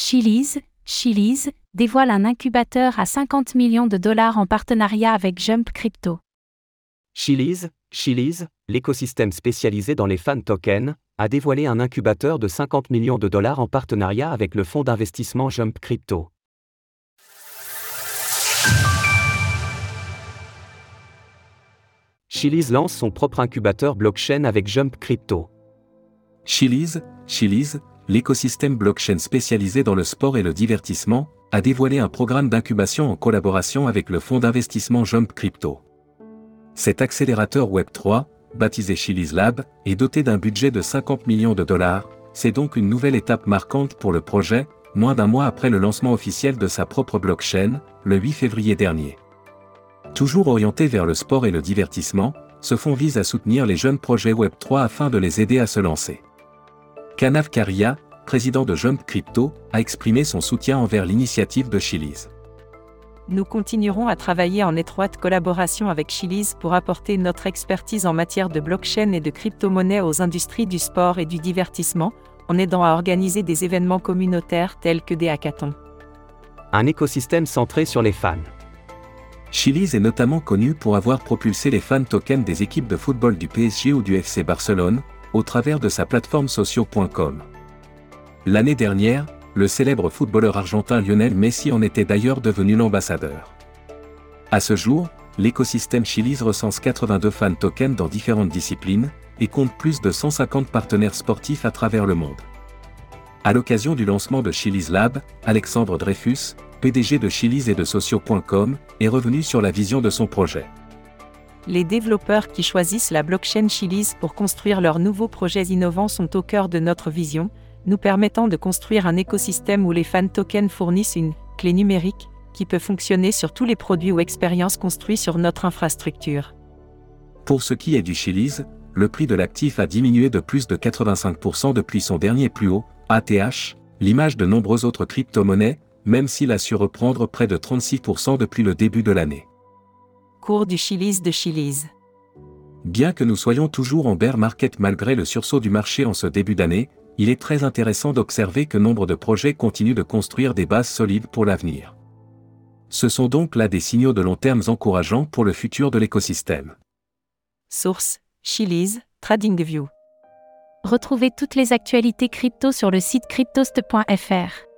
Chili's, Chili's, dévoile un incubateur à 50 millions de dollars en partenariat avec Jump Crypto. Chili's, Chili's, l'écosystème spécialisé dans les fan tokens, a dévoilé un incubateur de 50 millions de dollars en partenariat avec le fonds d'investissement Jump Crypto. Chili's lance son propre incubateur blockchain avec Jump Crypto. Chili's, Chili's, l'écosystème blockchain spécialisé dans le sport et le divertissement, a dévoilé un programme d'incubation en collaboration avec le fonds d'investissement Jump Crypto. Cet accélérateur Web3, baptisé Chili's Lab, est doté d'un budget de 50 millions de dollars, c'est donc une nouvelle étape marquante pour le projet, moins d'un mois après le lancement officiel de sa propre blockchain, le 8 février dernier. Toujours orienté vers le sport et le divertissement, ce fonds vise à soutenir les jeunes projets Web3 afin de les aider à se lancer. Kanav Karia, président de Jump Crypto, a exprimé son soutien envers l'initiative de Chili's. Nous continuerons à travailler en étroite collaboration avec Chili's pour apporter notre expertise en matière de blockchain et de crypto-monnaie aux industries du sport et du divertissement, en aidant à organiser des événements communautaires tels que des hackathons. Un écosystème centré sur les fans. Chili's est notamment connu pour avoir propulsé les fan tokens des équipes de football du PSG ou du FC Barcelone, au travers de sa plateforme socio.com. L'année dernière, le célèbre footballeur argentin Lionel Messi en était d'ailleurs devenu l'ambassadeur. À ce jour, l'écosystème Chili's recense 82 fan tokens dans différentes disciplines, et compte plus de 150 partenaires sportifs à travers le monde. À l'occasion du lancement de Chili's Lab, Alexandre Dreyfus, PDG de Chili's et de Socio.com, est revenu sur la vision de son projet. Les développeurs qui choisissent la blockchain Chili's pour construire leurs nouveaux projets innovants sont au cœur de notre vision, nous permettant de construire un écosystème où les fan tokens fournissent une clé numérique qui peut fonctionner sur tous les produits ou expériences construits sur notre infrastructure. Pour ce qui est du Chili's, le prix de l'actif a diminué de plus de 85% depuis son dernier plus haut, ATH, l'image de nombreuses autres crypto-monnaies, même s'il a su reprendre près de 36% depuis le début de l'année. Cours du Chili's de Chili's. Bien que nous soyons toujours en bear market malgré le sursaut du marché en ce début d'année, il est très intéressant d'observer que nombre de projets continuent de construire des bases solides pour l'avenir. Ce sont donc là des signaux de long terme encourageants pour le futur de l'écosystème. Source Chili's, TradingView. Retrouvez toutes les actualités crypto sur le site cryptost.fr.